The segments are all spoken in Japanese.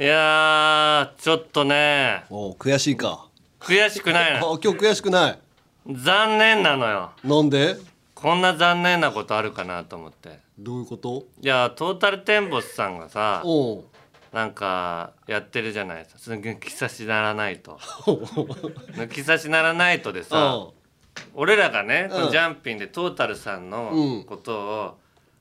いやーちょっとね。お悔しいか。悔しくない あの今日悔しくない。残念なのよ。なんで？こんな残念なことあるかなと思って。どういうこと？いやトータルテンボスさんがさおう。なんかやってるじゃないですか。その抜き差しならないと。抜き差しならないとでさ俺らがね、うん。このジャンピンでトータルさんうのん。ことを、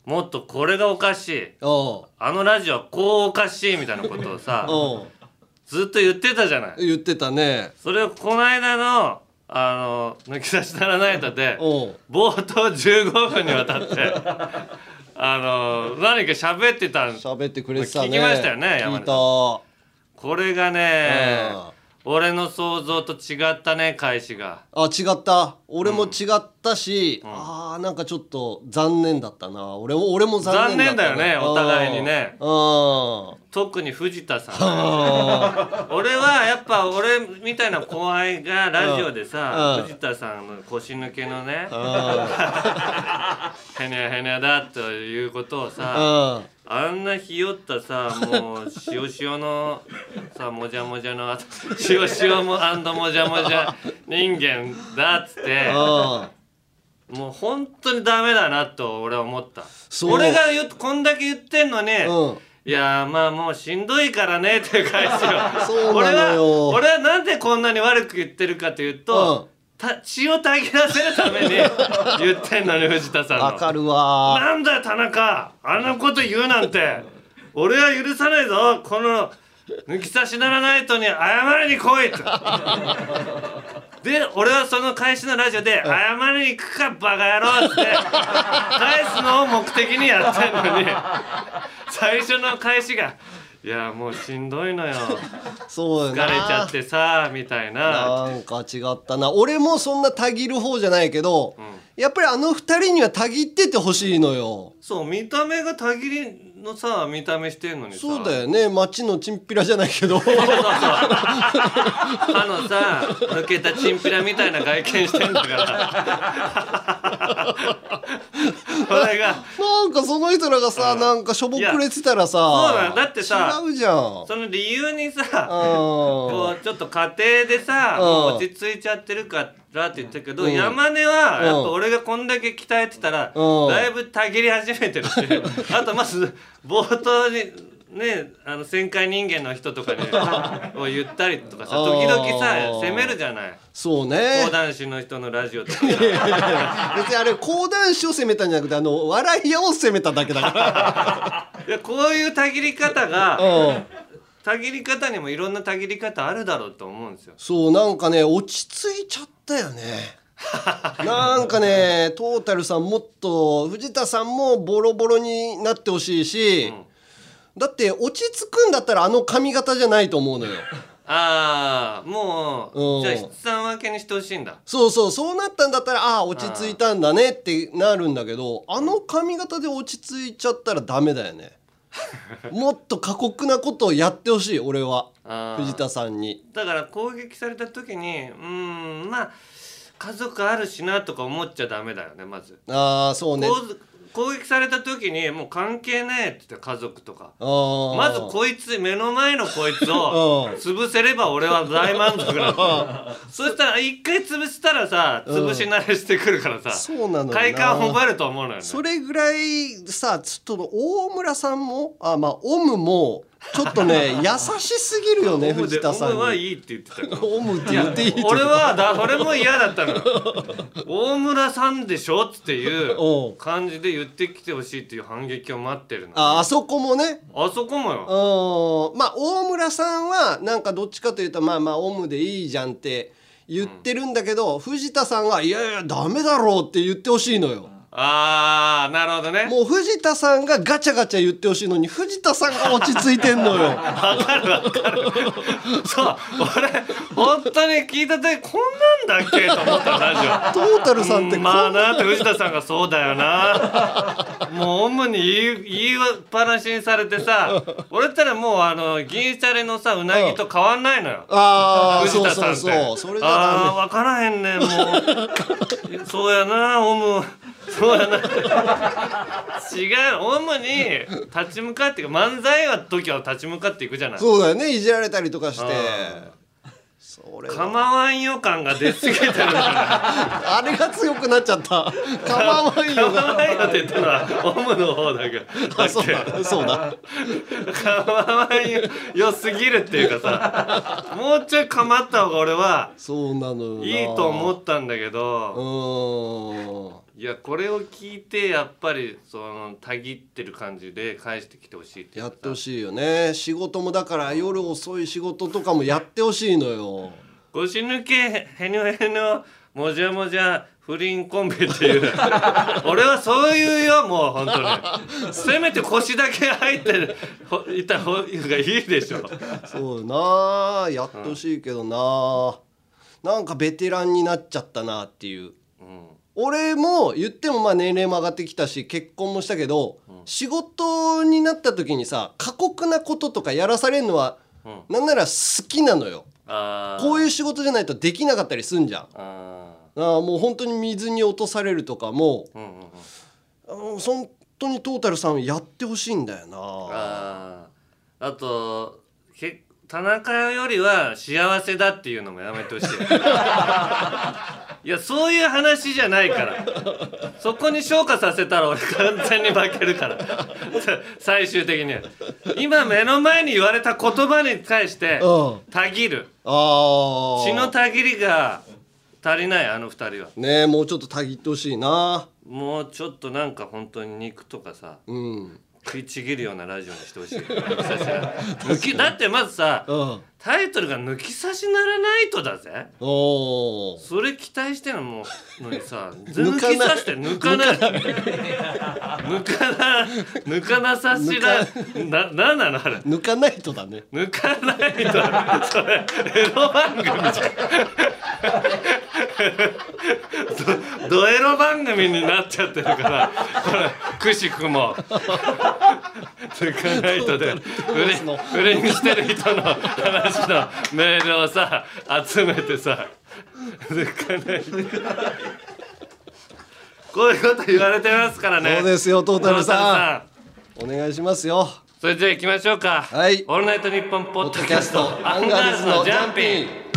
もっとこれがおかしい。あのラジオはこうおかしいみたいなことをさ ずっと言ってたじゃない。言ってたね。それをこの間のあの抜き差しならないとで冒頭15分にわたって あの何か喋ってたん喋ってくれてたね。聞きましたよね聞山根いた。これがねうん。俺の想像と違ったね開始が。あ違った俺も違ったし、あーなんかちょっと残念だったな。俺も俺も残念だった残念だよねお互いにね。うん。特に藤田さん。あ俺はやっぱ俺みたいな後輩がラジオでさうん。藤田さんの腰抜けのねあへにゃへにゃだということをさああんなひよったさもう塩塩のさもじゃもじゃの塩塩ももじゃもじゃ人間だっつってあもう本当にダメだなと俺は思った。俺がこんだけ言ってんのに、うん。いやーまあもうしんどいからねっていう返しを そうなの俺はよ俺はなんでこんなに悪く言ってるかというと、た血をたぎらせるために 言ってんのに藤田さんの。わかるわ。なんだよ田中！あんなこと言うなんて。俺は許さないぞこの抜き差しならないとに謝りに来いと で俺はその返しのラジオで「謝りに行くかバカ野郎」って 返すのを目的にやってんのに最初の返しが「いやもうしんどいのよ。そう疲れちゃってさ」みたいな。なんか違ったな。俺もそんなたぎる方じゃないけど、やっぱりあの二人にはたぎっててほしいのよ。そう見た目がたぎりのさ見た目してんのにさ。そうだよね。街のチンピラじゃないけど。そうそう歯のさ抜けたチンピラみたいな外見してんだから。これが。なんかその人らがさ、なんかしょぼくれてたらさそうだよ。だってさ違うじゃん。その理由にさうん。こうちょっと家庭でさ落ち着いちゃってるからって言ったけど、うん山根はやっぱ俺がこんだけ鍛えてたら、うんだいぶたぎり始めてるしあとまず冒頭にねあの旋回人間の人とかに を言ったりとかさ時々さあー責めるじゃない。そうね。講談師の人のラジオとか。さ別にあれ講談師を責めたんじゃなくてあの笑い屋を責めただけだか いやこういうたぎり方らがうん。たぎり方にもいろんなたぎり方あるだろうと思うんですよ。そうなんかね落ち着いちゃったよね。なんかねトータルさんもっと藤田さんもボロボロになってほしいし、だって落ち着くんだったらあの髪型じゃないと思うのよ。ああもう、うん。じゃあ筆算分けにしてほしいんだ。そうそうそうなったんだったらああ落ち着いたんだねってなるんだけどあの髪型で落ち着いちゃったらダメだよねもっと過酷なことをやってほしい俺は。藤田さんに。だから攻撃された時にうーんまあ家族あるしなとか思っちゃダメだよねまず。ああそうね攻撃された時にもう関係ねえって言って家族とか。まずこいつ目の前のこいつを うん。潰せれば俺は大満足なの。そしたら一回潰したらさ潰し慣れしてくるからさそうなの快感を覚えると思うのよね。それぐらいさちょっと大村さんもあまあオムもちょっとね優しすぎるよね藤田さんオムはにいいって言ってたよオムって言っていいって俺はだそれも嫌だったの。よ大村さんでしょっていう感じで言ってきてほしいっていう反撃を待ってるの。ああそこもね。あそこもよ。うん。まあ大村さんはなんかどっちかというとまあまあオムでいいじゃんって言ってるんだけど、藤田さんが「いやいやダメだろ」うって言ってほしいのよ。あーなるほどね。もう藤田さんがガチャガチャ言ってほしいのに藤田さんが落ち着いてんのよ。わかるわかる。そう俺本当に聞いた時こんなんだっけと思ったラジオ。トータルさんってこんまあなって藤田さんがそうだよな。もうオムに言い言いっぱなしにされてさ俺ったらもうあの銀シャリのさうなぎと変わんないのよ。ああ藤田そうそさんって。うそうそれああが分からへんねんもう。そうやなオムそうはない違う。主に立ち向かっていく漫才は時は立ち向かっていくじゃない。そうだよね。いじられたりとかして。あそれは。構わんよ感が出過ぎてる あれが強くなっちゃった。構わんよ構わがんよって言ったのはオムの方だけ。どそうだ。そうだ。構わんよよすぎるっていうかさ。もうちょい構った方が俺はそうなのいいと思ったんだけうど。ーんいやこれを聞いてやっぱりそのたぎってる感じで返してきてほしいってやか。ってほしいよね。仕事もだから夜遅い仕事とかもやってほしいのよ。腰抜けへにょへにょもじゃもじゃ不倫コンビっていう。俺はそういうよもう本当に。せめて腰だけ入ってほいた方がいいでしょ。そうなあやってほしいけどな、なんかベテランになっちゃったなっていう。うん俺も言ってもまあ年齢も上がってきたし結婚もしたけど、仕事になった時にさ過酷なこととかやらされるのは、うん。なんなら好きなのよ。こういう仕事じゃないとできなかったりすんじゃん。ああーもう本当に水に落とされるとかもーうんうん。本当にトータルさんやってほしいんだよな。あー。あとけ田中よりは幸せだっていうのもやめてほしい いやそういう話じゃないから。そこに昇華させたら俺完全に負けるから。さ最終的には。今目の前に言われた言葉に対してうん。たぎる。あ血のたぎりが足りないあの二人は。ねえもうちょっとたぎってほしいな。もうちょっとなんか本当に肉とかさうん食いちぎるようなラジオにしてほしい。抜きだってまずさうん。タイトルが「抜き差しならないと」だぜ。それ期待してるののにさ抜かない抜き差して抜かない。抜かな抜かなさしらななんなのあれ。抜かないとだね。抜かないとそれエロ番組じゃんドドエロ番組になっちゃってるからこれくしくも。抜かないとで不倫してる人の話のメールをさ集めてさ抜かない。とこういうこと言われてますからね。そうですよトータルさん。お願いしますよ。それじゃあ行きましょうか。はい。オールナイトニッポンポッドキャストアンガールズのジャンピン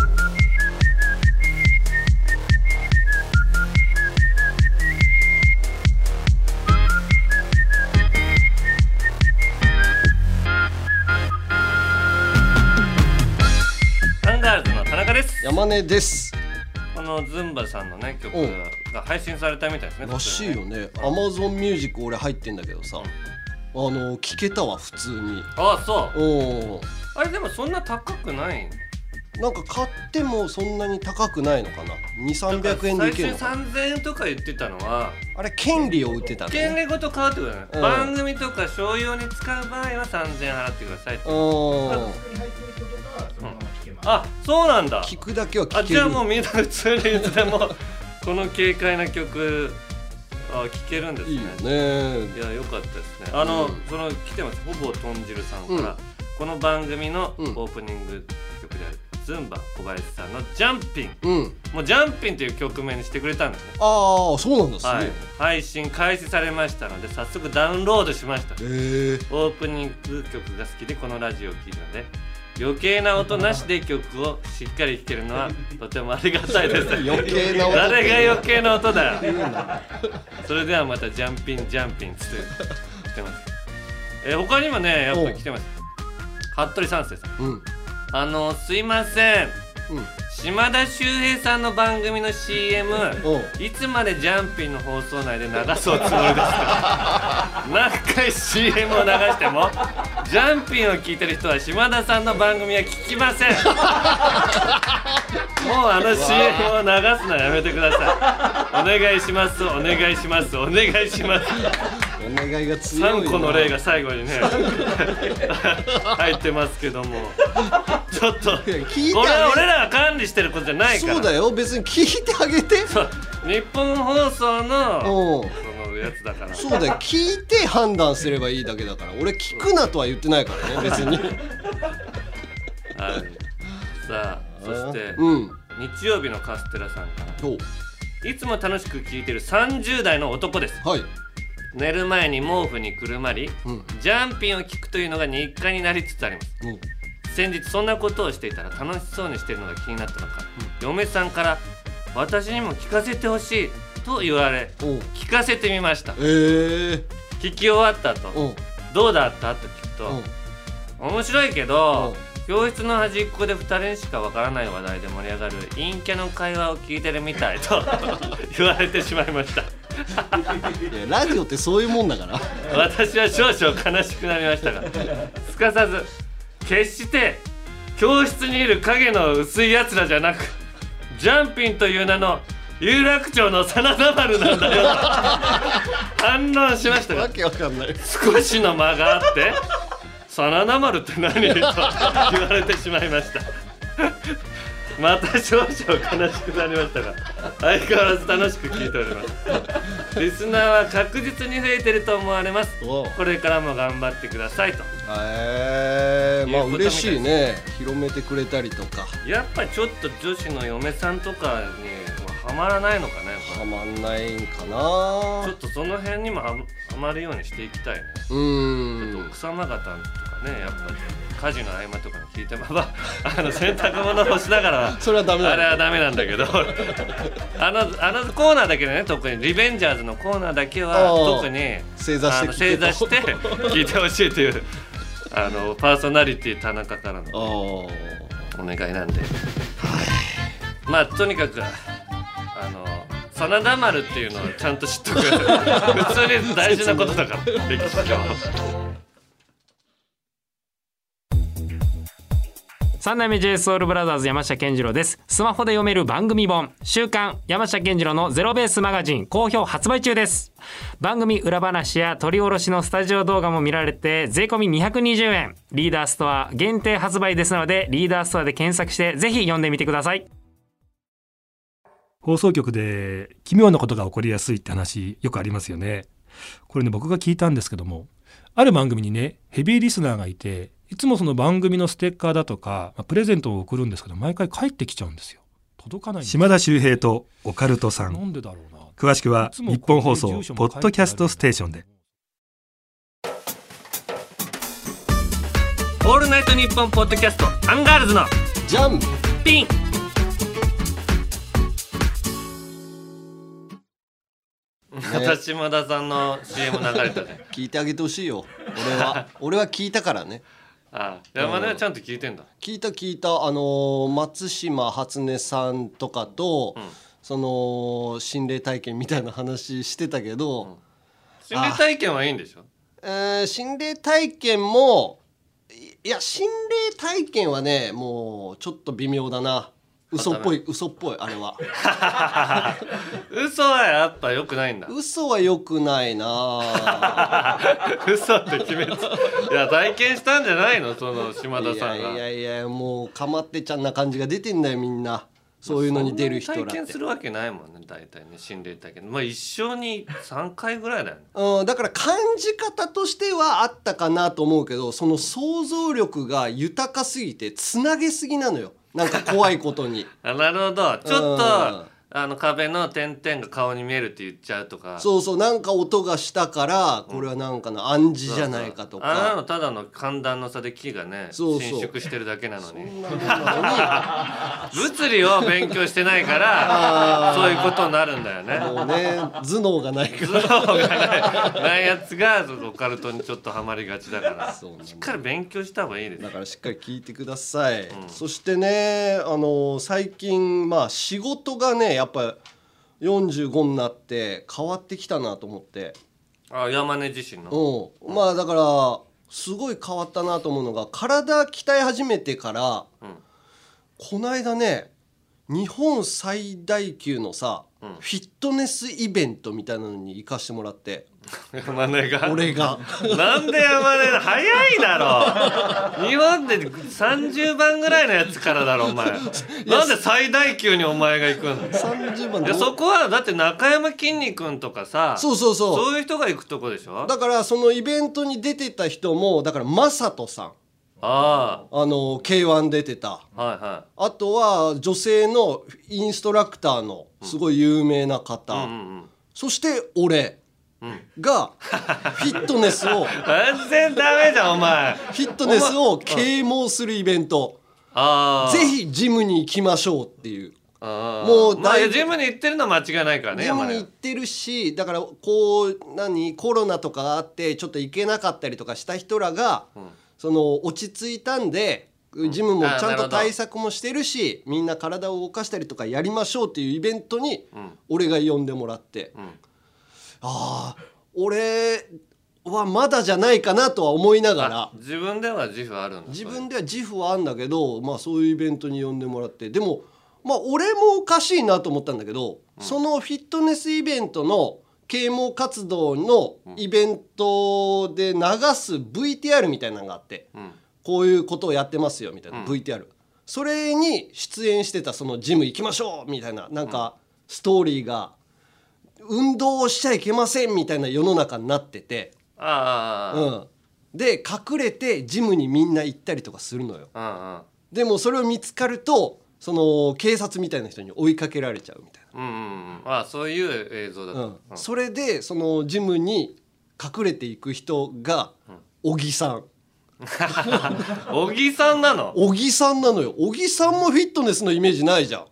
田中です。山根です。このズンバさんのね曲うん。が配信されたみたいですねらしいよね。アマゾンミュージック俺入ってんだけどさあの聞けたわ普通に。ああそう。おあれでもそんな高くない？なんか買ってもそんなに高くないのかな？2300円でいけるのかな？最初3000円とか言ってたのはあれ権利を売ってたのね。権利ごと買うってことだね、うん。番組とか商用に使う場合は3000円払ってくださいってうんあそうなんだ。聞くだけはあ聞ける。じゃあもうみんな普通にいつでもこの軽快な曲あ聴けるんですね。いいよね。いや良かったですね。あの、うんその来てます。ほぼ豚汁さんから、うん。この番組のオうん。ープニング曲である、ズンバ小林さんの「ジャンピン。うん」もう「ジャンピン」という曲名にしてくれたんですね。ああそうなんだすはい。ね、配信開始されましたので早速ダウンロードしました。へえオープニング曲が好きでこのラジオを聴いたので余計な音なしで曲をしっかり聴けるのはとてもありがたいです。余計な音。誰が余計な音だよそれではまたジャンピンジャンピンつって来てます。えー他にもねやっぱ来てます。服部三世さん。うん。あのすいません。うん島田秀平さんの番組の CM いつまでジャンピンの放送内で流すおつもりですか？何回 CM を流してもジャンピンを聞いてる人は島田さんの番組は聞きません。もうあの CM を流すのやめてください。お願いしますお願いしますお願いします。お願いが強いな。3個の例が最後にね入ってますけども。ちょっとこれは俺らが管理してることじゃないから。そうだよ。別に聞いてあげて。そう。日本放送のう。んそのやつだから。そうだよ。聞いて判断すればいいだけだから。俺聞くなとは言ってないからね別に。はい。さあそしてうん。日曜日のカステラさんから。おいつも楽しく聞いてる30代の男です。はい。寝る前に毛布にくるまりうん。ジャンピンを聞くというのが日課になりつつあります。う。ん先日そんなことをしていたら楽しそうにしているのが気になったのか、嫁さんから「私にも聞かせてほしい」と言われ聞かせてみました。え。ー、聞き終わった後どうだった？と聞くと面白いけど教室の端っこで2人にしかわからない話題で盛り上がる陰キャの会話を聞いてるみたいと 言われてしまいました。ラジオってそういうもんだから。私は少々悲しくなりましたがすかさず決して教室にいる影の薄いやつらじゃなくジャンピンという名の有楽町の真田丸なんだよ。と反論しましたがわけわかんない。少しの間があって「真田丸って何?」と言われてしまいましたまた少々悲しくなりましたが相変わらず楽しく聞いております。リスナーは確実に増えてると思われます。これからも頑張ってくださいと。えー、まあ嬉しいね。広めてくれたりとか。やっぱちょっと女子の嫁さんとかにはまらないのかねはまんないんかちょなっとその辺にもははまるようにしていきたいね。うーん奥様方とかねやっぱ家事の合間とかに聞いてまあ あの洗濯物干しながらそれはダメだ。あれはダメなんだけど あのあのコーナーだけでね特にリベンジャーズのコーナーだけは特に正座して正座して聞いて。ほしいというあのパーソナリティ田中からのお願いなんで、まあとにかくあの真田丸っていうのをちゃんと知っとく。普通に大事なことだから歴史上三代目 j s o u l b r o t h e r s 山下健二郎です。スマホで読める番組本。週刊山下健二郎のゼロベースマガジン好評発売中です。番組裏話や取り下ろしのスタジオ動画も見られて税込220円。リーダーストア限定発売ですのでリーダーストアで検索してぜひ読んでみてください。放送局で奇妙なことが起こりやすいって話よくありますよね。これね僕が聞いたんですけどもある番組にねヘビーリスナーがいていつもその番組のステッカーだとか、まあプレゼントを送るんですけど毎回帰ってきちゃうんですよ。届かない島田秀平とオカルトさなんんでだろうな。詳しくは日本放送ポッドキャストステーションで。オールナイトニッポンポッドキャストアンガールズのジャン。ピン。また島田さんの CM 流れたね。聞いてあげてほしいよ。俺は。俺は聞いたからねあ山根はちゃんと聞いてんだ。聞いた聞いた。あのー松島初音さんとかと、ん。その心霊体験みたいな話してたけど、心霊体験はいいんでしょ？えー心霊体験もいいや心霊体験はねもうちょっと微妙だな嘘っぽい嘘っぽいあれは。嘘はやっぱ良くないんだ。嘘は良くないな。嘘って決めついや体験したんじゃないの？その島田いやさんが。いやいやもうかまってちゃんな感じが出てんだよみんな。そういうのに出る人ら体験するわけないもんね大体ね心霊体験。まあ一生に3回ぐらいだよね。うん、だから感じ方としてはあったかなと思うけどその想像力が豊かすぎてつなげすぎなのよなんか怖いことに。あなるほど。ちょっとうんあの壁の点々が顔に見えるって言っちゃうとか。そうそうなんか音がしたからこれはなんかの暗示じゃないかとあんなのかただの寒暖の差で木がねそうそう。伸縮してるだけなのそに 物理を勉強してないからそういうことになるんだよね。にもうね頭脳がないか頭脳がない。ないやつがそのオカルトにちょっとハマりがちだから。しっかり勉強した方がいいです。らだからしっかり聞いてください、ん。そしてねあの最近まあ仕事がねやっぱ45になって変わってきたなと思って。あ山根自身の。うん、まあだからすごい変わったなと思うのが体鍛え始めてから、うん。この間ね日本最大級のさ、うん。フィットネスイベントみたいなのに行かしてもらって山根が。俺が。なんで山根早いだろ。日本で30番ぐらいのやつからだろお前。なんで最大級にお前が行くの？30番いやそこはだって中山きんに君とかさそうそうそう。そういう人が行くとこでしょ？だからそのイベントに出てた人もだからマサトさん。ああ。の K1 出てた。あはいはあとは女性のインストラクターのすごい有名な方、いうんうん。そして俺がフィットネスを全然ダメじゃんお前。フィットネスを啓蒙するイベント。ぜひジムに行きましょうっていう。もうまあジムに行ってるのは間違いないからねジムに行ってるしだからこう何コロナとかあってちょっと行けなかったりとかした人らが、その落ち着いたんでジムもちゃんと対策もしてるしみんな体を動かしたりとかやりましょうっていうイベントに俺が呼んでもらって、ああ俺はまだじゃないかなとは思いながら。あ自分では自負あるんだ自分では自負はあんだけど、まあ、そういうイベントに呼んでもらって。でもまあ俺もおかしいなと思ったんだけど、そのフィットネスイベントの啓蒙活動のイベントで流す VTR みたいなのがあって、ん。こういうことをやってますよみたいな VTR、それに出演してたそのジム行きましょうみたいななんかストーリーが運動をしちゃいけませんみたいな世の中になってて。ああ。うん、で隠れてジムにみんな行ったりとかするのよ。うんうん。でもそれを見つかるとその警察みたいな人に追いかけられちゃうみたいうんうんうん。あそういう映像だな、と、うん。それでそのジムに隠れていく人が小木さん。小木さんなの？小木さんなのよ。小木さんもフィットネスのイメージないじゃん、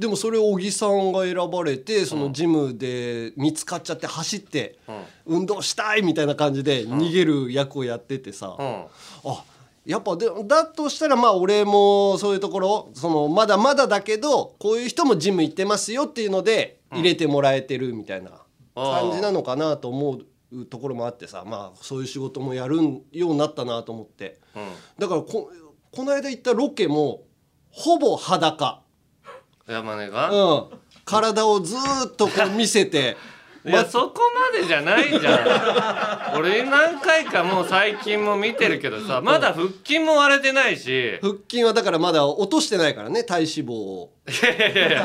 でもそれを小木さんが選ばれてそのジムで見つかっちゃって走って運動したいみたいな感じで逃げる役をやっててさ、うん。あやっぱでだとしたらまあ俺もそういうところそのまだまだだけどこういう人もジム行ってますよっていうので入れてもらえてるみたいな感じなのかなと思うところもあってさまあそういう仕事もやるようになったなと思って。だからここの間行ったロケもほぼ裸、山根が、うん、体をずーっとこう見せて。いやそこまでじゃないじゃん。俺何回かもう最近も見てるけどさまだ腹筋も割れてないし。腹筋はだからまだ落としてないからね体脂肪を。いやいやいや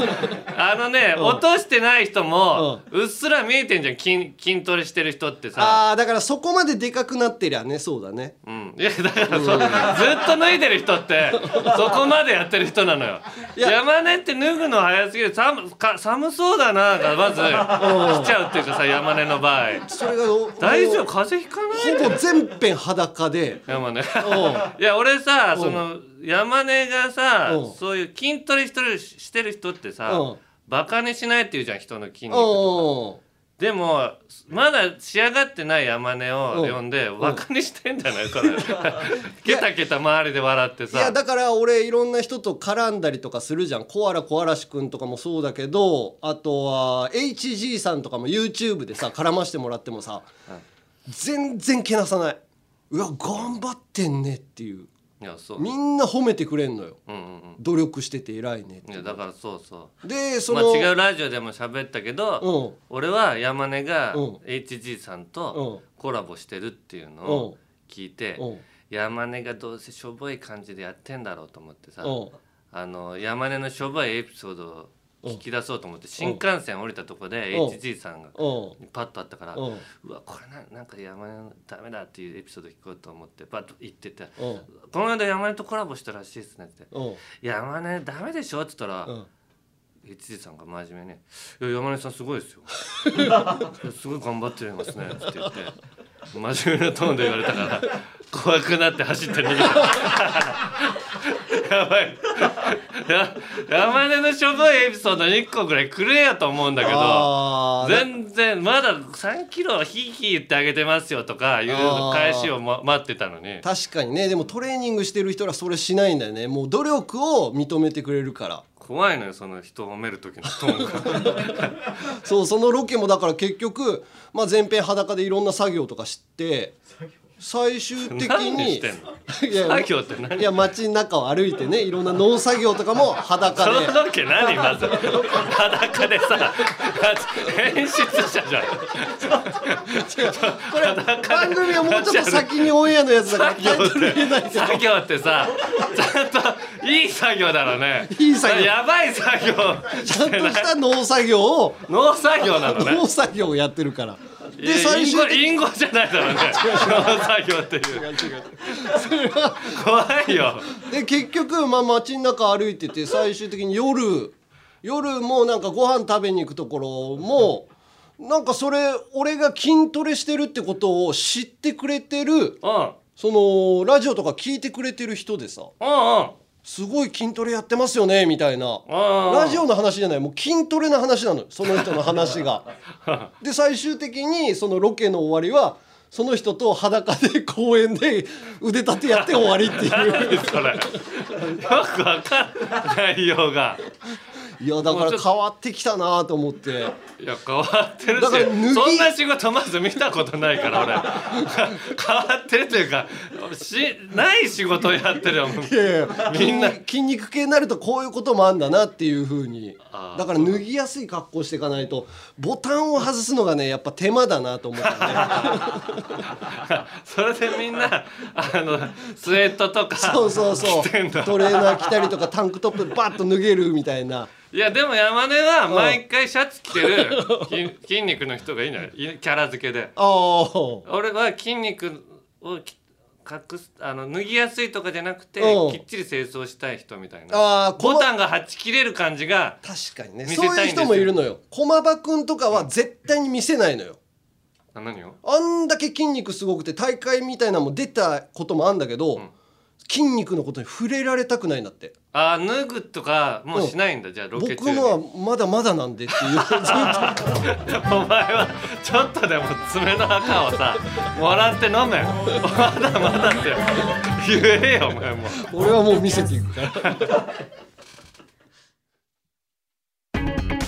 あのね、落としてない人も、うっすら見えてんじゃん。筋筋トレしてる人ってさ。ああだからそこまででかくなってりゃねそうだね。うん、いやだからそ、ずっと脱いでる人って そこまでやってる人なのよ。山根って脱ぐの早すぎる。寒か寒そうだながまず来ちゃうっていうかさ山根の場合。それが大丈夫？も風邪ひかない？うほぼ全編裸で。山根。いや俺さその山根がさうん。そういう筋トレしてるしてる人ってさうん。バカにしないって言うじゃん人の筋肉とか。おでもまだ仕上がってない山根を呼んでバカにしてんじゃない？これ。ケタケタ周りで笑っていやさだから俺いろんな人と絡んだりとかするじゃん。コアラ小嵐くんとかもそうだけどあとは HG さんとかも YouTube でさ絡ましてもらってもさ全然けなさない。うわ頑張ってんねっていういやそう。みんな褒めてくれんのよ。うんうんうん。努力してて偉いねって。いやだからそうそう。でその、まあ違うラジオでも喋ったけど、うん。俺は山根がうん。HG さんうん。とコラボしてるっていうのうん。を聞いてうん。山根がどうせしょぼい感じでやってんだろうと思ってさうん。あの山根のしょぼいエピソードを聞き出そうと思って新幹線降りたとこでうん。HG さんがうん。パッとあったからうわこれななんか山根のダメだっていうエピソード聞こうと思ってパッと言っててうん。この間山根とコラボしたらしいですねって。うん。山根ダメでしょって言ったら、うん。一時さんが真面目に「いや山根さんすごいですよ。すごい頑張ってますね」って言って真面目なトーンで言われたから怖くなって走って逃げた。やばい。や 山根のしょぼいエピソード1個ぐらいくれやと思うんだけど全然まだ3キロヒーヒー言ってあげてますよとかいう返しを、ま、待ってたのに。確かにね。でもトレーニングしてる人らそれしないんだよね。もう努力を認めてくれるから。怖いのよその人を褒める時のトーンが。そうそのロケもだから結局、まあ、前編裸でいろんな作業とかして最終的何にいや作業って何？いや街中を歩いてねいろんな農作業とかも裸そでのロケ何？まず。裸でさ演出者じゃん。これ番組はもうちょっと先にオンエアのやつだから作業ってさちゃんといい作業だろうね。いい作業。やばい作業。ちゃんとした農作業を農作業なのね。農作業をやってるからいや最終的にインゴじゃないだろうね。農作業っていう。怖いよ。で結局まあ街の中歩いてて最終的に夜夜もなんかご飯食べに行くところもなんかそれ俺が筋トレしてるってことを知ってくれてるうん。うんそのラジオとか聞いてくれてる人でさ。うんすごい筋トレやってますよねみたいな。うんラジオの話じゃない。もう筋トレの話なのよその人の話が。で最終的にそのロケの終わりはその人と裸で公園で腕立てやって終わりっていう。何それ。よくわかんない内容がいやだから変わってきたなと思って。いや変わってるしだからそんな仕事まず見たことないから俺。変わってるというかしない仕事をやってるよいやいやみんな。筋筋肉系になるとこういうこともあんだなっていうふうに。だから脱ぎやすい格好していかないとボタンを外すのがねやっぱ手間だなと思ってね。それでみんなあのスウェットとかそうそうそう。トレーナー着たりとかタンクトップバッと脱げるみたいないやでも山根は毎回シャツ着てる 筋筋肉の人がいい。んじゃなキャラ付けで。ああ。俺は筋肉をき隠すあの脱ぎやすいとかじゃなくてうん。きっちり清掃したい人みたいな。あボタンがはち切れる感じが確かにね。そういう人もいるのよ。駒場君とかは絶対に見せないのよ。あ何を？あんだけ筋肉すごくて大会みたいなのも出たこともあんだけど、ん筋肉のことに触れられたくないんだって。あー脱ぐとかもうしないんだ、じゃあロケ中に。僕のはまだまだなんでっていう。お前はちょっとでも爪の赤をさもらって飲めまだまだって。言えよお前も。俺はもう見せていくから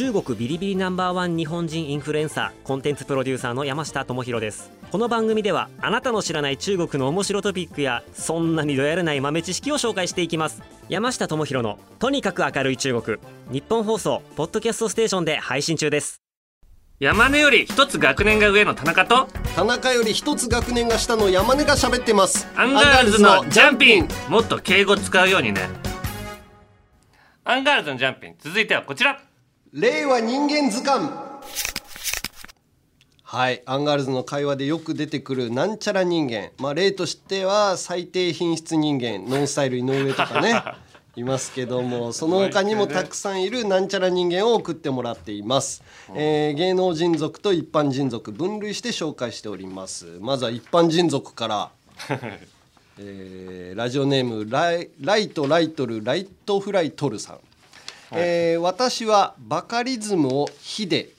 中国ビリビリナンバーワン日本人インフルエンサーコンテンツプロデューサーの山下智博です。この番組ではあなたの知らない中国の面白トピックやそんなにどやれない豆知識を紹介していきます。山下智博のとにかく明るい中国。ニッポン放送ポッドキャストステーションで配信中です。山根より一つ学年が上の田中と田中より一つ学年が下の山根が喋ってます。アンガールズのジャンピン。もっと敬語使うようにね。アンガールズのジャンピン。続いてはこちら令和人間図鑑。はい。アンガールズの会話でよく出てくるなんちゃら人間。まあ例としては最低品質人間。ノンスタイル井上とかね。いますけどもその他にもたくさんいるなんちゃら人間を送ってもらっています、えー芸能人族と一般人族分類して紹介しております。まずは一般人族から。えーラジオネームライライトライトルライトフライトルさん、えー私はバカリズムを火で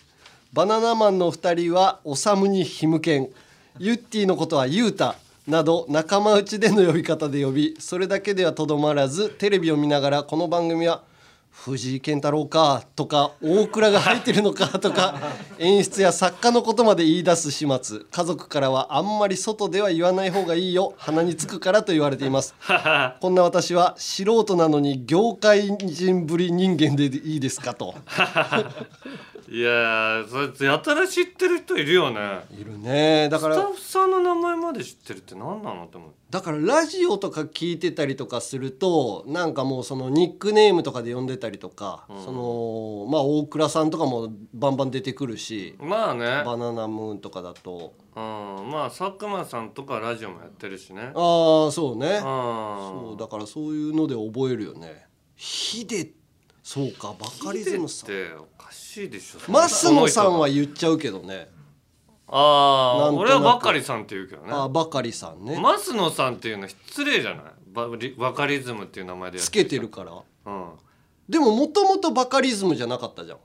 バナナマンの2人はおさむにひむけんユッティのことはゆうたなど仲間内での呼び方で呼びそれだけではとどまらずテレビを見ながらこの番組は藤井健太郎かとか大倉が入ってるのかとか 演出や作家のことまで言い出す始末。家族からはあんまり外では言わない方がいいよ。鼻につくからと言われています。こんな私は素人なのに業界人ぶり人間でいいですかと いやーそやたら知ってる人いるよね。いるね。だからスタッフさんの名前まで知ってるって何なのって思うだからラジオとか聞いてたりとかするとなんかもうそのニックネームとかで呼んでたりとか、そのまあ大倉さんとかもバンバン出てくるし、まあね。バナナムーンとかだと。うん。まあ佐久間さんとかラジオもやってるしね。ああそうね。うん。そうだからそういうので覚えるよね。ヒデそうかバカリズムさん。ヒデってしいでしょ。マスノさんは言っちゃうけどね。ああ俺はバカリさんって言うけどね。ああバカリさんね。マスノさんっていうのは失礼じゃない？バリバカリズムっていう名前でつけてるから。うん。でももともとバカリズムじゃなかったじゃん。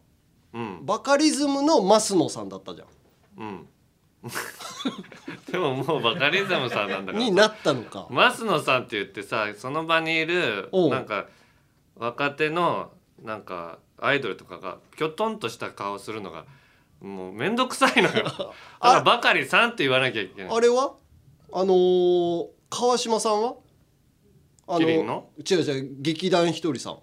うん。バカリズムのマスノさんだったじゃん。うん。でももうバカリズムさんなんだからになったのか。マスノさんって言ってさその場にいるなんか若手のなんかアイドルとかがきょとんとした顔するのがもうめんどくさいのよ。だからバカリさんって言わなきゃいけない。あれは？あのー川島さんは？あキリンの？違う違う劇団ひとりさん。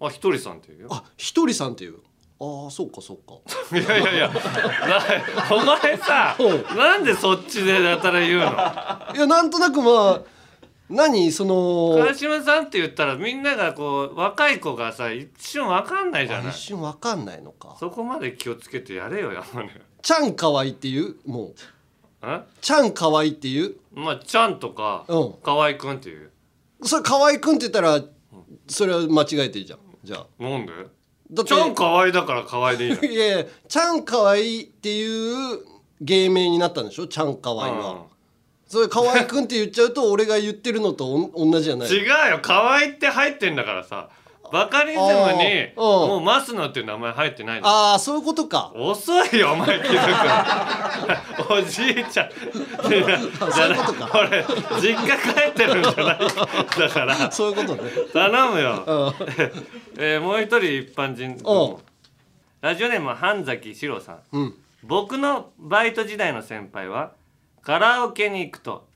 あひとりさんっていうよ。あひとりさんっていう。ああそうかそうか。いやいやいや。なお前さなんでそっちでやたら言うの？いやなんとなくまあ何その川島さんって言ったらみんながこう若い子がさ一瞬わかんないじゃない？一瞬わかんないのか。そこまで気をつけてやれよ山根。ちゃんかわいいっていう？もう。え？ちゃんかわいいっていう？まあちゃんとかうん。河合くんっていう？それ河合くんって言ったらそれは間違えていいじゃん。じゃあ。なんで？ちゃん河合だから河合でいいじゃんいやいやちゃんかわいいっていう芸名になったんでしょ？ちゃんかわいいはそれ河合くんって言っちゃうと俺が言ってるのとおん同じじゃない。違うよ。河合って入ってんだからさ。バカリズムにもうマスノっていう名前入ってないの。ああそういうことか。遅いよお前気づくの。おじいちゃん。いやじゃない俺実家帰ってるんじゃないだから。そういうことね。頼むよ、えーもう一人一般人ラジオネームは半崎史郎さん。うん。僕のバイト時代の先輩はカラオケに行くと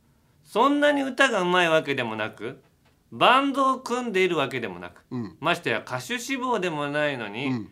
そんなに歌がうまいわけでもなくバンドを組んでいるわけでもなく、うん。ましてや歌手志望でもないのに、うん。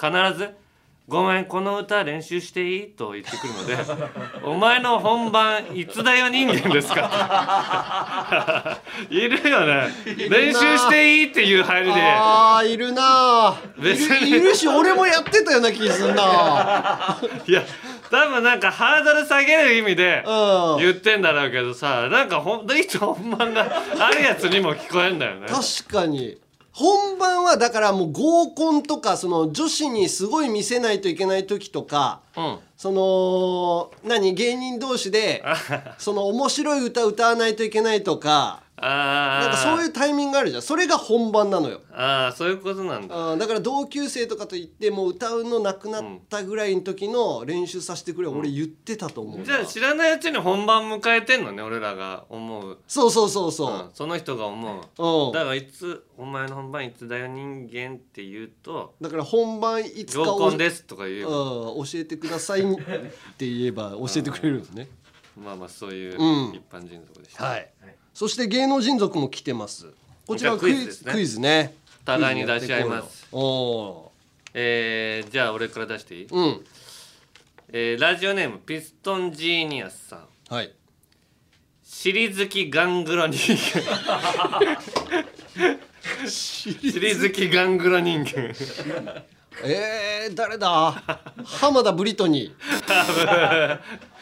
必ず「ごめんこの歌練習していい?」と言ってくるので「お前の本番いつだよ人間ですか? 」いるよね。練習していいっていう入りで。ああいるなー別に。いるいるし俺もやってたような気すんな いや多分なんかハードル下げる意味でうん。言ってんだろうけどさなんかほんいつ本番があるやつにも聞こえんだよね。確かに。本番はだからもう合コンとかその女子にすごい見せないといけない時とかうん。その何芸人同士で その面白い歌歌わないといけないとかあなんかそうういうタイミングあるじゃん。それが本番なのよ。ああそういうことなんだ。あーだから同級生とかと言ってもう歌うのなくなったぐらいの時の練習させてくれ、俺言ってたと思うな。じゃあ知らないうちに本番迎えてんのね俺らが思う、そうそうそうそう、うんその人が思う。うん。だからいつ「お前の本番いつだよ人間」って言うとだから本番い「つか合コンです」とか言えばうん、教えてくださいって言えば教えてくれるんですね。まあまあそういううん。一般人族でした、はい。そして芸能人族も来てます。こちらはクイズクイズねクイズね。互いに出し合いますおおえー、じゃあ俺から出していい、ー。うん。えーラジオネームピストンジーニアスさんはい。尻好きガングロ人間尻好きガングロ人間えー、誰だ？浜田ブリトニー。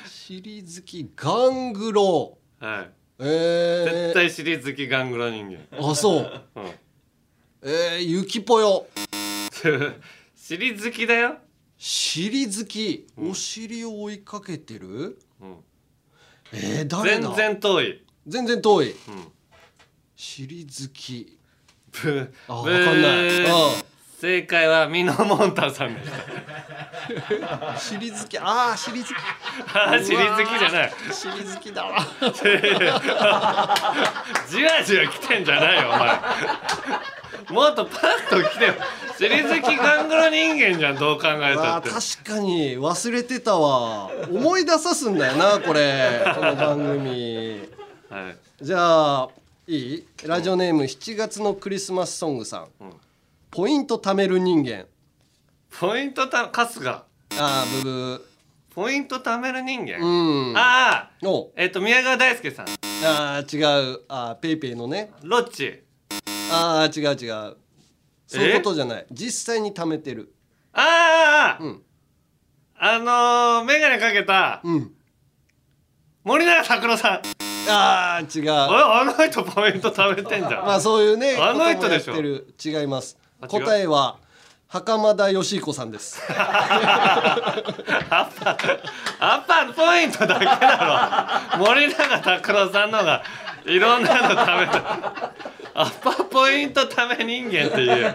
尻好きガングロ。はいえ絶対尻好きガングロ人間ー、あ、そう。うんえー、ゆきぽよ。尻好きだよ、尻好き。お尻を追いかけてる？うん、えー、誰だ？全然遠い、全然遠い。うん、尻好き。ブーあ、わブかんない。ーうん。正解はミノモンタさんでした。尻好きああ尻好き。あー尻好きじゃない。尻好きだわ。じわじわ来てんじゃないよお前。もっとパッと来てよ。尻好きガングロ人間じゃんどう考えたあって。確かに。忘れてたわ。思い出さすんだよなこれ。この番組。はい。じゃあいい？ラジオネーム7月のクリスマスソングさん、んポイント貯める人間。ポイントた春日。ああブブポイント貯める人間、ーうん。ああお。えっ、と宮川大輔さん。あー違う。あーペイペイのね。ロッチ。ああ違う違う。そういうことじゃない。実際に貯めてる。ああ、うん。あのー、眼鏡かけた。うん。森永拓郎さん。ああ違う。ああの人ポイント貯めてんじゃん、まあそういうねあの人でしょ。こともやってる。違います答えは袴田義彦さんです。アッパーポイントだけだろ。森永拓郎さんのがいろんなの貯めてアッパーポイント貯め人間っていう。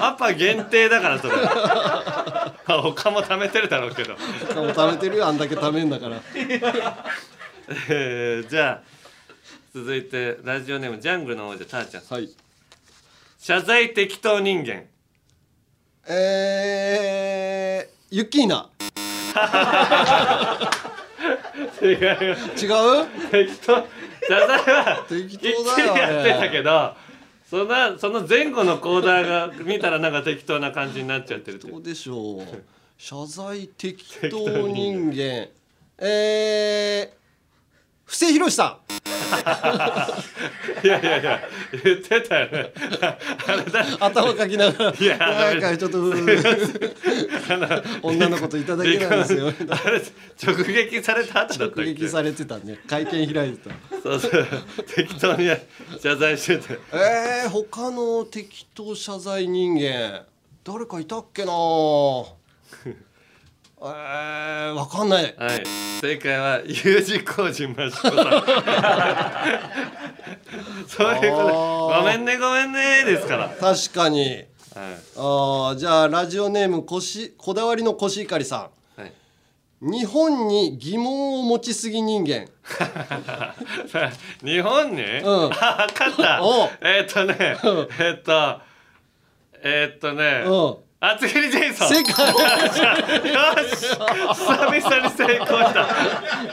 アッパー限定だからそれ。まあ他も貯めてるだろうけど、もう貯めてるよ。あんだけ貯めんだから。えーじゃあ続いてラジオネームジャングルの王者たーちゃん。はい謝罪適当人間。えー、ユッキーナ。違うよ違う？適当。謝罪は適当だよちりやってたけどそんなその前後のコーダーが見たらなんか適当な感じになっちゃってるどうでしょう。謝罪適当人間。えー、布施宏さ いやいやいや言ってたよね。頭かきながら。いやなんかちょっと女の子といただけなんですよ。直撃された後だった直撃されてたね。会見開いてた。そうそう。適当に謝罪してて。えー、他の適当謝罪人間。誰かいたっけなえー、わかんない。はい。正解は U 字工事益子さん。そういうこと。ごめんねごめんねですから。確かに。はい。あーじゃあラジオネームこしこだわりのコシヒカリさはい。ん日本に疑問を持ちすぎ人間。日本に、うん。あ分かった。えーっとねうん。えーっとえーっとねうん厚切りジェイソン。正解。よし。久々に成功した。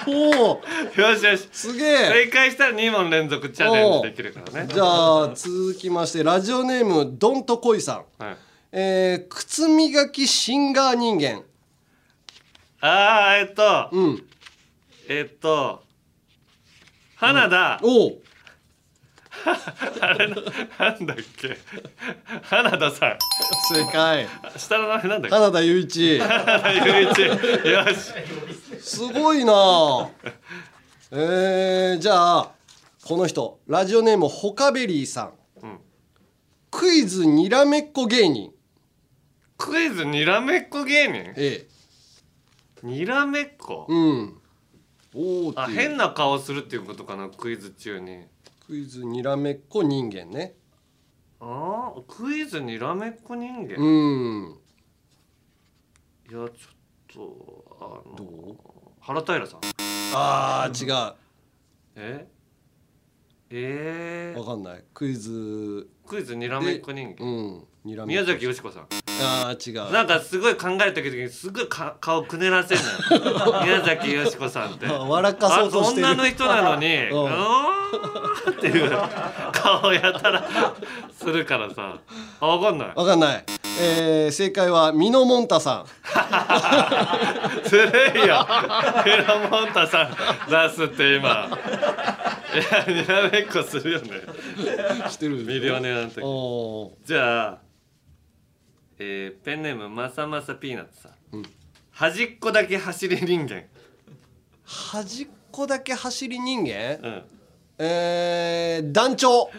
おおよしよし。すげえ。正解したら2問連続チャレンジできるからね。じゃあ続きましてラジオネームどんとこいさん。はい、えー、靴磨きシンガー人間。ああえっと。うん。えっと。花田、おおあれななんだっけ？花田さん。正解。下の名前なんだっけ？花田雄一。花田雄一。よし。すごいな。あえー、じゃあこの人。ラジオネームホカベリーさん、うん。クイズにらめっこ芸人。クイズにらめっこ芸人？えにらめっこ？えうん。おおあ変な顔するっていうことかなクイズ中にクイズにらめっこ人間ね。あークイズにらめっこ人間、ういんやちょっとあのどう？原平さん。あー違え？えー、うわかんない。クイズ。クイズにらめっこ人間。うん。にらめっ宮こ崎美子さんあー違う。なんかすごい考えた時にすごいか顔くねらせんのよ。宮崎美子さんって。あ 笑かそうとしてるあ女の人なのに「ううんーん」っていう顔やたらするからさ。あわかんない。わかんない、えー、正解はミノモンタさ ずるいよ。フェロモンタさん出すって今。いやにらめっこするよね。んしてる。ミリオネアの時。おー。じゃあ、えーペンネームまさまさピーナッツさん、うん。端っこだけ走り人間。端っこだけ走り人間？うん。えー、団長。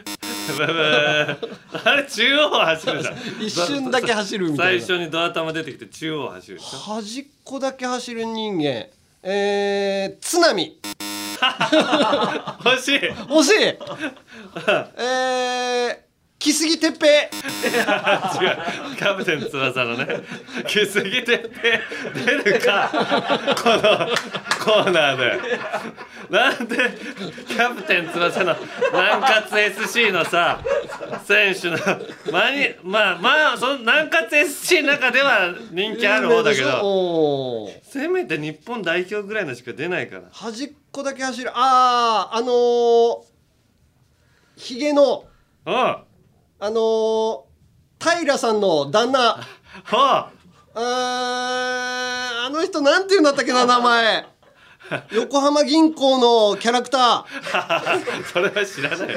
あれ中央走るじゃん。一瞬だけ走るみたいな。最初にドア玉出てきて中央走る端っこだけ走る人間。えー、津波。欲しい。惜しい。えー、木杉哲平キャプテン翼のね。来すぎて出るか。このコーナーで。なんでキャプテン翼の南葛 SC のさ選手のまにまあまあその南葛 SC の中では人気ある方だけどせめて日本代表ぐらいのしか出ないから。端っこだけ走る。あーあのー、ひげのおうあのー、平さんの旦那。お うあーあの人なんていうんだったっけな名前。横浜銀行のキャラクター。それは知らない。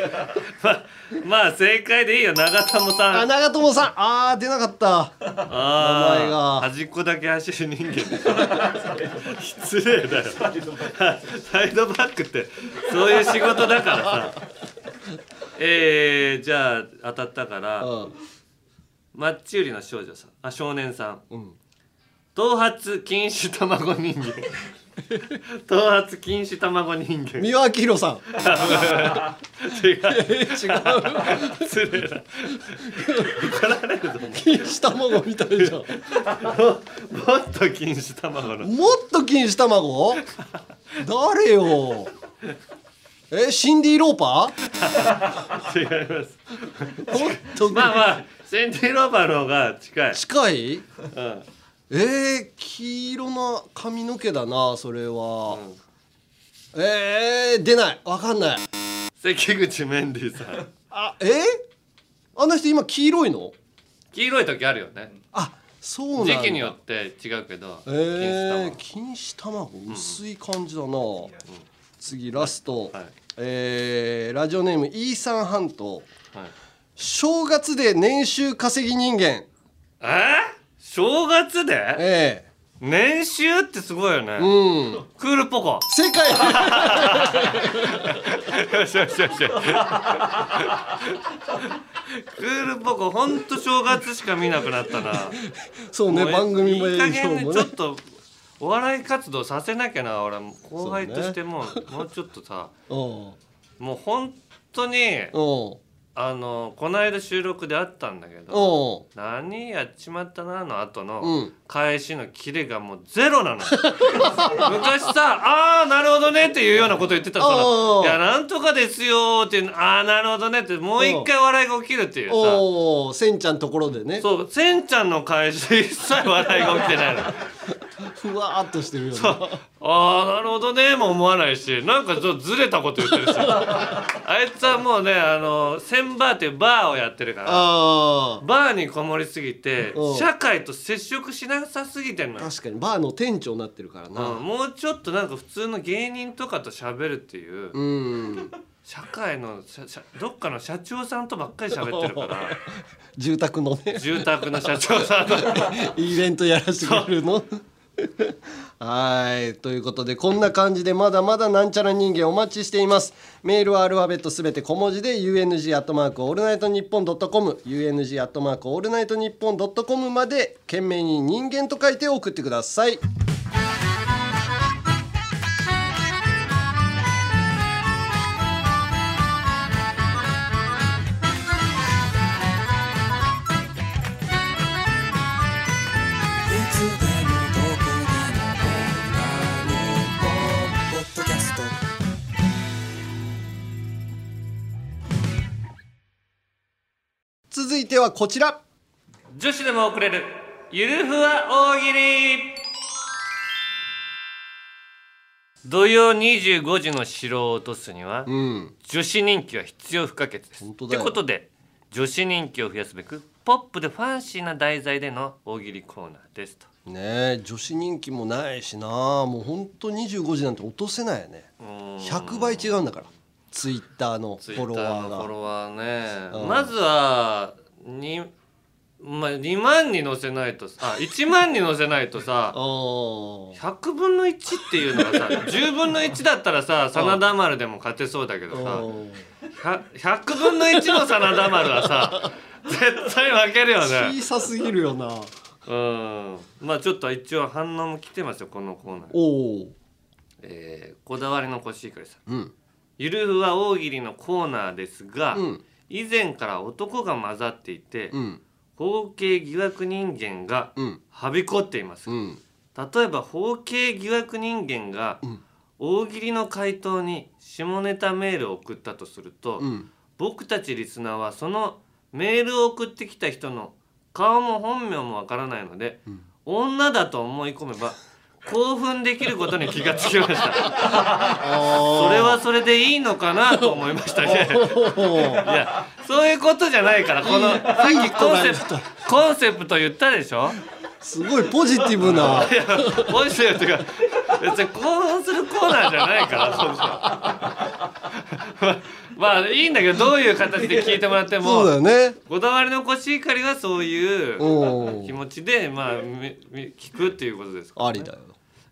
まあまあ正解でいいよ。長友さん。あ長友さん。あー出なかった。あ名前あが。端っこだけ走る人間。で失礼だよ。サイドバックってそういう仕事だからさえー、じゃあ当たったからうん。マッチ売りの少女さん。あ少年さん。うん。頭髪禁止卵人間。頭髪禁止卵人間。三輪明宏さん。違う。え違う。失礼だ。怒られるぞ禁止卵みたいじゃん。もっと禁止卵の。もっと禁止卵？誰よ？えシンディ・ローパー？違います。もっとまあまあセンティローバーの方が近い、近い？うん。えー、黄色な髪の毛だなそれは、えー、出ない。わかんない。関口メンディーさん。あえ？あの人今黄色いの？黄色い時あるよね。あそうなんだ。時期によって違うけどえー、錦糸卵薄い感じだな、次ラスト、はいえーラジオネームイーサン半島はい。正月で年収稼ぎ人間。え？ー、正月で？え年収ってすごいよね、えうん。クールポコ。世界よしよしよしクールポコほんと正月しか見なくなったな。そうね番組もいい加減ねもね。ちょっとお笑い活動させなきゃな俺後輩としても、もうちょっとさ うん。もう本当にうん。あのこの間収録であったんだけどうん。何やっちまったなの後うのん。返しのキレがもうゼロなの。昔さ「ああなるほどね」っていうようなこと言ってたらさお「いやなんとかですよ」ってああなるほどね」ってもう一回笑いが起きるっていうさ。おおせん。ちゃん。ところでねそうせん。ちゃん。の返しで一切笑いが起きてないの。ふわーっとしてるよね。ああなるほどね。も思わないし。なんかちょっとずれたこと言ってるし。あいつはもうねあのセンバーっていうバーをやってるから。あバーにこもりすぎてうん。社会と接触しなさすぎてんの確かに。バーの店長になってるからうん。なもうちょっとなんか普通の芸人とかと喋るっていう。うん社会の社社どっかの社長さんとばっかり喋ってるから。住宅のね。住宅の社長さんと。イベントやらせてくれるの？はいということでこんな感じでまだまだなんちゃら人間お待ちしています。メールはアルファベットすべて小文字で UNG アットマークオールナイトニッポンドットコム。UNG アットマークオールナイトニッポンドットコムまで件名に人間と書いて送ってくださいてはこちら。女子でも送れる。ゆるふわ大喜利。土曜25時の城を落とすには、うん。女子人気は必要不可欠です。とい本当だよ。うことで女子人気を増やすべくポップでファンシーな題材での大喜利コーナーですと。ねえ女子人気もないしな。もうほんと25時なんて落とせないよね。100倍違うんだから。ツイッターのフォロワーーのフォロがワーね、うん。まずはにまあ2万に乗せないとあ1万に乗せないとさ お100分の1っていうのがさ 10分の1だったらさ真田丸でも勝てそうだけどさ100 100分の1の真田丸はさ絶対負けるよね。小さすぎるよな。うん。まあちょっと一応反応も来てますよこのコーナー、おおえーこだわりのコシヒカリさ。んうん。ゆるふわ大喜利のコーナーですが、うん以前から男が混ざっていて、うん。包茎疑惑人間がうん。はびこっています、うん。例えば包茎疑惑人間がん。大喜利の回答に下ネタメールを送ったとすると、うん。僕たちリスナーはそのメールを送ってきた人の顔も本名もわからないので、女だと思い込めば興奮できることに気がつきました。それはそれでいいのかなと思いましたね。いやそういうことじゃないからこのさっきコンセプトコンセプト言ったでしょ？すごいポジティブな。ポジティブっていうか別に興奮するコーナーじゃないからそうそうまあいいんだけどどういう形で聞いてもらってもそうだよね。こだわりのコシヒカリはそういうお気持ちでまあ聞くっていうことですから、ありだよ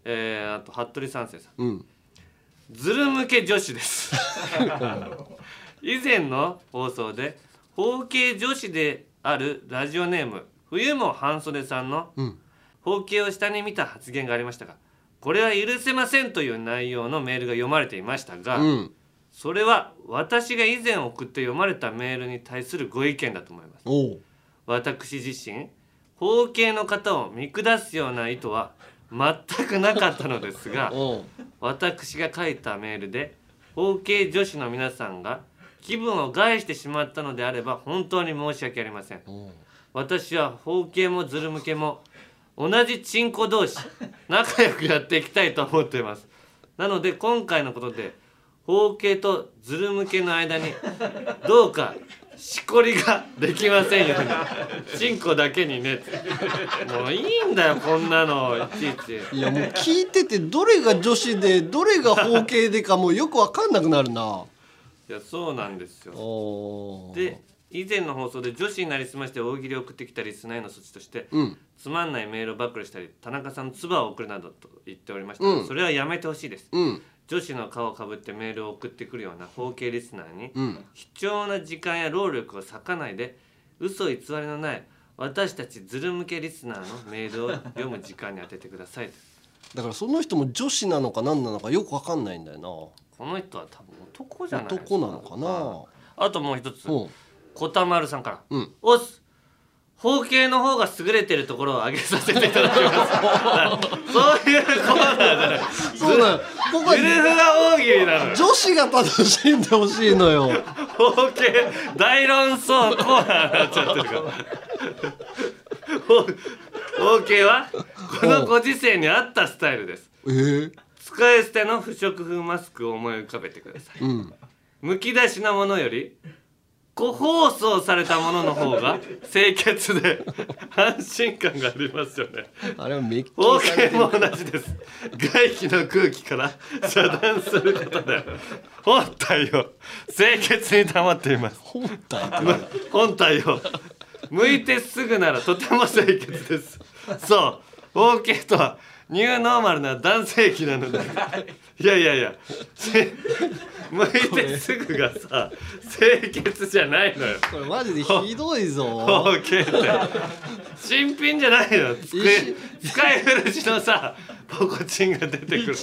えー、あと服部三世さん。うん。ズル向け女子です。以前の放送で包茎女子であるラジオネーム冬も半袖さんのうん。包茎を下に見た発言がありましたがこれは許せませんという内容のメールが読まれていましたが、うん。それは私が以前送って読まれたメールに対するご意見だと思います。私自身包茎の方を見下すような意図は全くなかったのですが 私が書いたメールで包茎女子の皆さんが気分を害してしまったのであれば本当に申し訳ありません。私は包茎もズル向けも同じチンコ同士仲良くやっていきたいと思っています。なので今回のことで包茎とズル向けの間にどうかしこりができませんよ。チンコだけにね。もういいんだよこんなの。いちいち。いやもう聞いててどれが女子でどれが包茎でかもうよくわかんなくなるな。いやそうなんですよ。で以前の放送で女子になりすまして大喜利を送ってきたリスナーへの措置として、うん。つまんないメールを暴露したり田中さんの唾を送るなどと言っておりましたが、うん。それはやめてほしいです、うん女子の顔をかぶってメールを送ってくるような包茎リスナーに、うん。貴重な時間や労力を割かないで嘘偽りのない私たちズル向けリスナーのメールを読む時間に当ててください。とだからその人も女子なのか何なのかよくわかんないんだよこの人は多分男じゃなないです男なのかな。あともう一つ。うん。小田丸さんから。うん。おっす包茎の方が優れてるところを上げさせていただきます。そういうコーナーじゃない。そうだよここはゆるふわ大喜利なのよ。女子が楽しんでほしいのよ。包茎大論争コーナーになっちゃってるから。包包茎はこのご時世に合ったスタイルです。えー、使い捨ての不織布マスクを思い浮かべてください。うん。むき出しなものより個包装されたものの方が清潔で安心感がありますよね。あれはめっき包りされてる。茎も同じです。外気の空気から遮断することで本体を清潔に保っています。本体本体を向いてすぐならとても清潔です。そう。包茎とはニューノーマルな男性器なので。い。やいやいや。し向 いてすぐがさ清潔じゃないのよ。これマジでひどいぞ。包茎って。新品じゃないの使い使い古しのさポコチンが出てくる。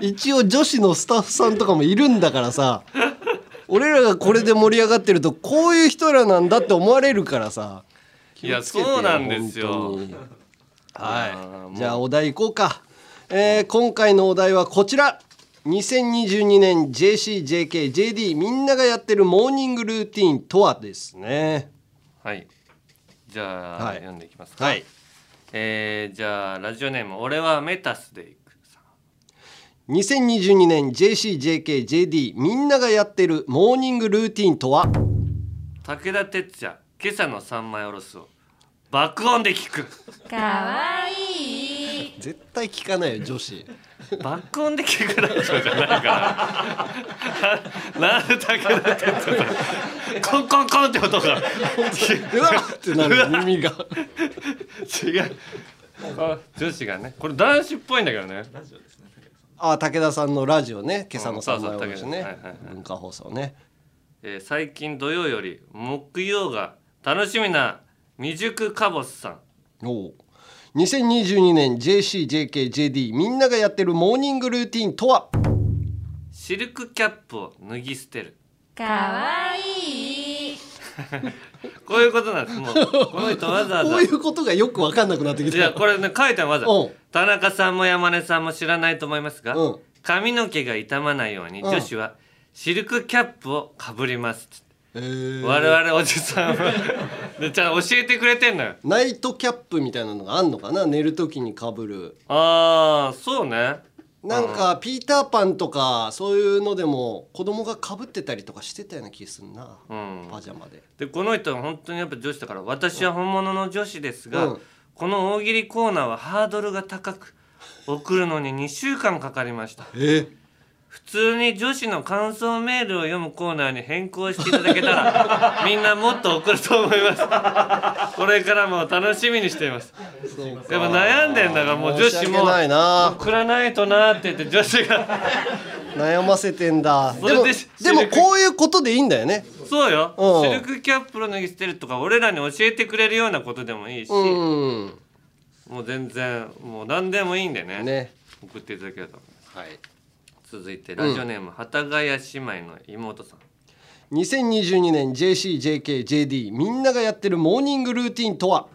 一応女子のスタッフさんとかもいるんだからさ。俺らがこれで盛り上がってるとこういう人らなんだって思われるからさ。いやそうなんですよ本当にはい。じゃあお題いこうか、えー今回のお題はこちら。2022年 JCJKJD みんながやってるモーニングルーティンとはですね。はい。じゃあ、はい。読んでいきますか。はい。えー、じゃあラジオネーム俺はメタスでいくさ2022年 JCJKJD みんながやってるモーニングルーティンとは？武田鉄矢今朝の三枚おろすを爆音で聞く。かわいい。絶対聞かないよ女子。爆音で聞くラジオじゃないから。なんで武田鉄矢さんコンコンコンって音が。うわってなる耳が。違う。あ女子がね。これ男子っぽいんだけどね。あ武田さんのラジオね。今朝の三枚おろしね。文化放送ね。えー最近土曜より木曜が楽しみな未熟カボスさん。おう。2022年 JCJKJD みんながやってるモーニングルーティンとは？シルクキャップを脱ぎ捨てる。かわいい。こういうことなんです。もうこの人わざわざ。こういうことがよく分かんなくなってきた。いやこれね書いてあるわざ。うん。田中さんも山根さんも知らないと思いますが、うん。髪の毛が傷まないようにうん。女子はシルクキャップをかぶります。ってえー。我々おじさんはでちゃんと教えてくれてんのよ。ナイトキャップみたいなのがあんのかな？寝る時にかぶる。ああそうね。なんかピーターパンとかそういうのでも子供がかぶってたりとかしてたような気すんな、うん。パジャマで。でこの人は本当にやっぱ女子だから私は本物の女子ですが、うん。この大喜利コーナーはハードルが高く送るのに2週間かかりました。え？普通に女子の感想メールを読むコーナーに変更していただけたら みんなもっと送ると思います。これからも楽しみにしています。やっぱ悩んでんだからもう女子も送らないとなって言って女子が。悩ませてんだ。でもででもこういうことでいいんだよね。そうよ。うん。シルクキャップの脱ぎ捨てるとか俺らに教えてくれるようなことでもいいし、うん。もう全然もう何でもいいんでね。ね。送っていただけると。はい続いてラジオネーム、幡ヶ谷姉妹の妹さん。2022年 JCJKJD みんながやってるモーニングルーティンとは？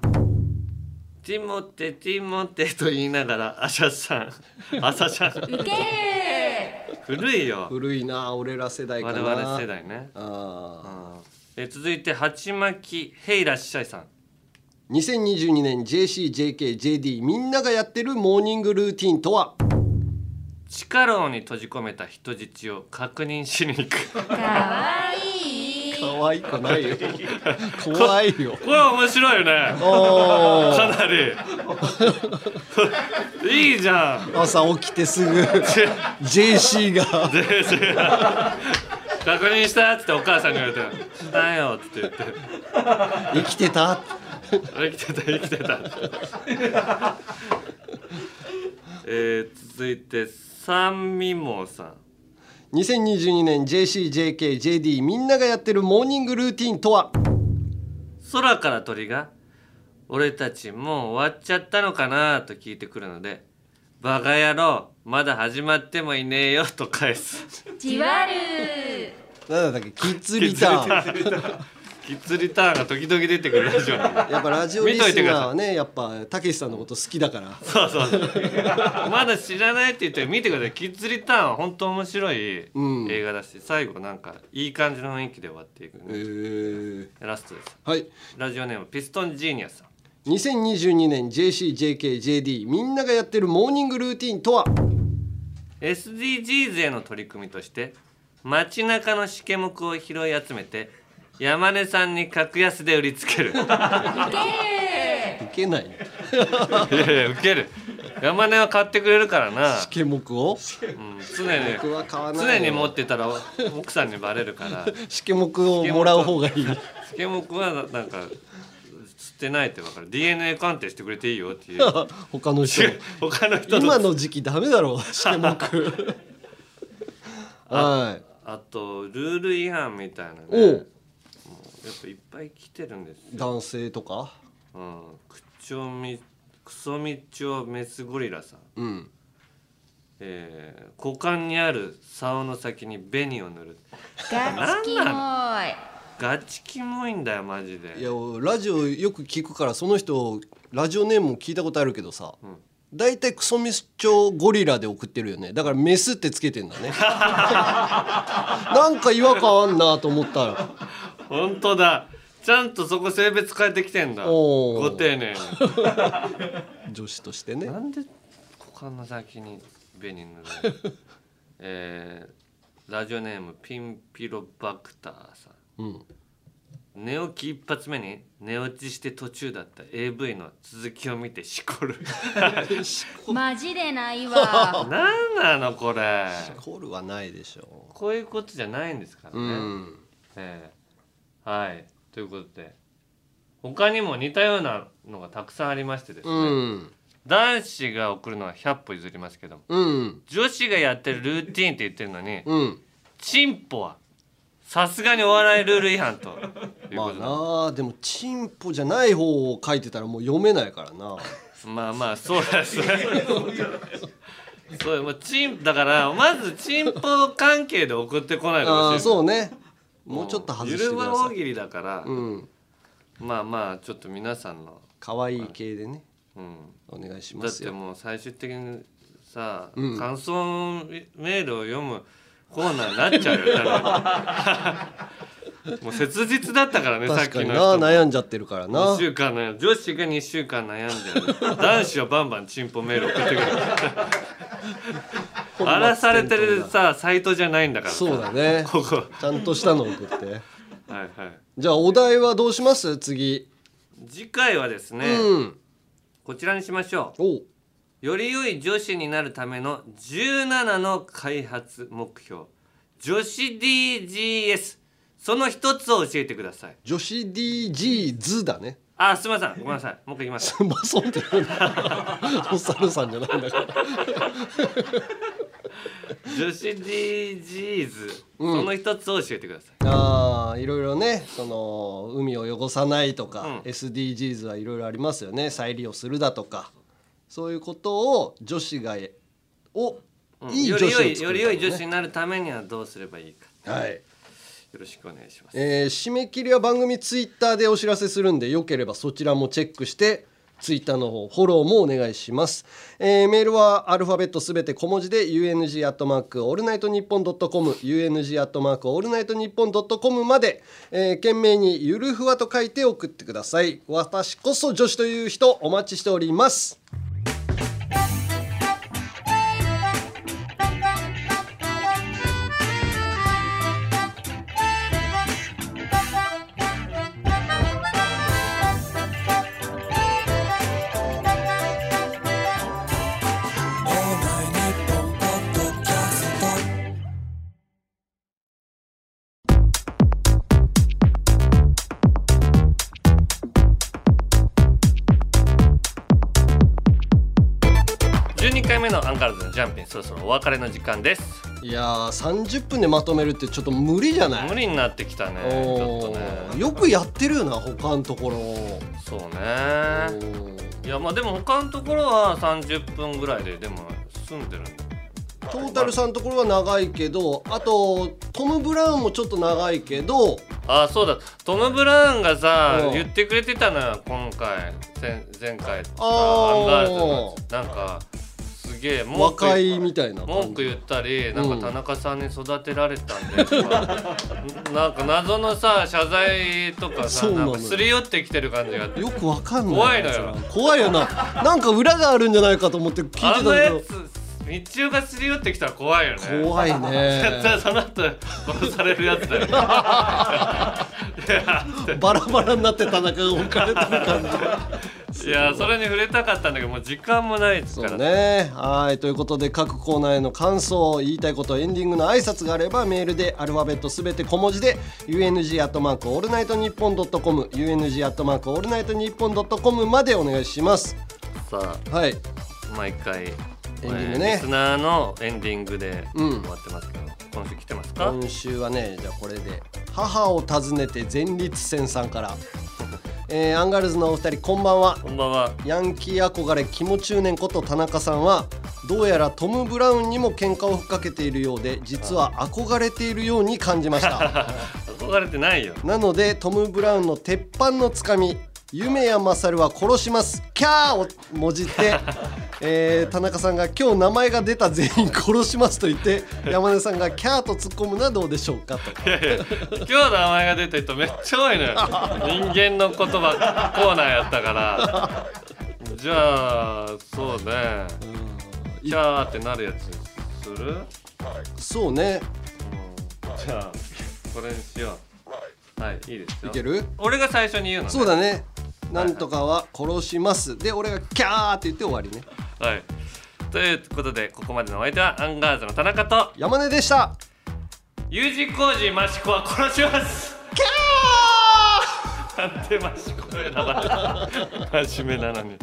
ティモテティモテと言いながらアシャさん。朝シャンウケ古いよ。古いな俺ら世代か我な々世代ね。あえ続いて鉢巻きへいらっしゃいさんー2022年 JCJKJD みんながやってるモーニングルーティンとは？地下牢に閉じ込めた人質を確認しに行く。かわいい。可愛くないよ。怖いよ。これ面白いよね。かなり。いいじゃん。朝起きてすぐ。JC が。確認したっつってお母さんが言われて「したよ」っつって言って。生きてた？生きてた生きてた。えー、続いて三味網さん。2022年 JCJKJD みんながやってるモーニングルーティンとは？空から鳥が「俺たちもう終わっちゃったのかな?」と聞いてくるので「バカ野郎まだ始まってもいねえよ」と返す。じわるなんだっけ？キッズリターンキッズリターンが時々出てくるラジオなんで。やっぱラジオリスナーはねやっぱたけしさんのこと好きだから。そうそうそう。まだ知らないって言って見てください。キッズリターンは本当面白い映画だし、最後なんかいい感じの雰囲気で終わっていく、ね。へーラストです。はい。ラジオネームピストンジーニアさん。2022年 JCJKJD みんながやってるモーニングルーティンとは？SDGs への取り組みとして街中のシケモクを拾い集めて山根さんに格安で売りつける。いいけない。やいやウケる。山根は買ってくれるからな。シケモクを？うん、常に僕は買わない。常に持ってたら奥さんにバレるから。シケモクをもらう方がいい。シケモクはなんか吸ってないって分かる。DNA 鑑定してくれていいよっていう。他の人。他の人と今の時期ダメだろシケモクはい。あとルール違反みたいなね。おうもうやっぱいっぱい来てるんですよ、男性とか？うん、クチョミクソミチョメスゴリラさん、うん。えー股間にある竿の先に紅を塗る。ガチキモい。ガチキモいんだよマジで。いやラジオよく聞くからその人ラジオネームも聞いたことあるけどさ、大体クソミスチョゴリラで送ってるよね。だからメスってつけてんだね。なんか違和感あんなと思ったら本当だ。ちゃんとそこ性別変えてきてんだ。ご丁寧に。女子としてね。なんで股間の先に紅塗る えー、ラジオネームピンピロバクターさん。うん。寝起き一発目に寝落ちして途中だった AV の続きを見てしこる。マジでないわ。なんなのこれ。コールはないでしょこういうことじゃないんですからね、うん。ええはい。ということで他にも似たようなのがたくさんありましてですね、うん。男子が送るのは100歩譲りますけどもうん。女子がやってるルーティーンって言ってるのに、うん。チンポはさすがにお笑いルール違反とまあなあでもチンポじゃない方を書いてたらもう読めないからな。まあまあそうですねそうもうチンだからまずチンポ関係で送ってこないでほしいそうねもうちょっと外してゆるください。ば大喜利だから、うん。まあまあちょっと皆さんの、可愛い系でね。うん、お願いしだってますよもう最終的にさ、うん。感想メールを読むコーナーになっちゃうよ もう切実だったからねさっ確かにきの悩んじゃってるからな。2週間悩ん女子が2週間悩んでる。男子はバンバンチンポメール送ってくる荒らされてるさサイトじゃないんだからさ。そうだね。ここ。ちゃんとしたの送って。はいはい。じゃあお題はどうします？次。次回はですね、うん。こちらにしましょう。おより良い女子になるための17の開発目標。女子 DGS その一つを教えてください。女子 DG ズだね。あすみません。ごめんなさい。もう一回言います。マソンってなんだお猿さんじゃないんだから女子 DGs、うん。その一つを教えてください。ああいろいろねその海を汚さないとか、うん。SDGs はいろいろありますよね。再利用するだとか。そういうことを女子がを、うん。いいよ女子を作るり良いより良い女子ねになるためにはどうすればいいか。はい。よろしくお願いします。えー締め切りは番組ツイッターでお知らせするんでよければそちらもチェックしてツイッターの方フォローもお願いします、えーメールはアルファベットすべて小文字で UNG アットマークオールナイトニッポンドットコム UNG アットマークオールナイトニッポンドットコムまで、えー、件名にゆるふわと書いて送ってください。私こそ女子という人お待ちしております。お別れの時間です。いやー30分でまとめるってちょっと無理じゃない？無理になってきたね。ちょっとね。よくやってるよな他のところ。そうね。いやまあでも他のところは30分ぐらいででも済んでる。トータルさんのところは長いけどあとトム・ブラウンもちょっと長いけどあそうだ。トム・ブラウンがさうん。言ってくれてたのよ今回。前前回アンガールズのなんかすげえ文句若いみたいな感じ文句言ったりなんか田中さんに育てられたんでとか、なんか謎のさ謝罪とかさそうなのなんかすり寄ってきてる感じが。あってよくわかんない怖いのよ。怖いよな。なんか裏があるんじゃないかと思って聞いてたあんだけど道夫がすり寄ってきたら怖いよね。怖いね。絶対その後殺されるやつだよ バラバラになって田中が置かれてる感じ。いやそれに触れたかったんだけどもう時間もないですからね。はい。ということで各コーナーへの感想言いたいことエンディングの挨拶があればメールでアルファベットすべて小文字で UNG アットマークオールナイトニッポンドットコム UNG アットマークオールナイトニッポンドットコムまでお願いします。さはい。あ毎回エンディングね。リスナーのエンディングでうん。終わってますけど、今週来てますか？今週はねじゃあこれで母を訪ねて前立腺さんから、えーアンガールズのお二人こんばんは。こんばんは。ヤンキー憧れキモ中年こと田中さんはどうやらトム・ブラウンにも喧嘩をふっかけているようで実は憧れているように感じました。憧れてないよ。なのでトム・ブラウンの鉄板のつかみ「夢屋まさるは殺します。キャー!」をもじって、えー田中さんが「今日名前が出た全員殺します」と言って山根さんが「キャー!」と突っ込むのはどうでしょうかと。いやいや今日名前が出た人めっちゃ多いのよ。人間の言葉コーナーやったから。じゃあそうね。キャーってなるやつする？そうね。じゃあこれにしよう。はいいいですよ。いける？俺が最初に言うの、ね、そうだねなんとかは殺します。で俺が「キャー!」って言って終わりね。はい。ということでここまでのお相手はアンガールズの田中と山根でした。U 字工事益子は殺します。キャなんで益子選ばれた真面目なのに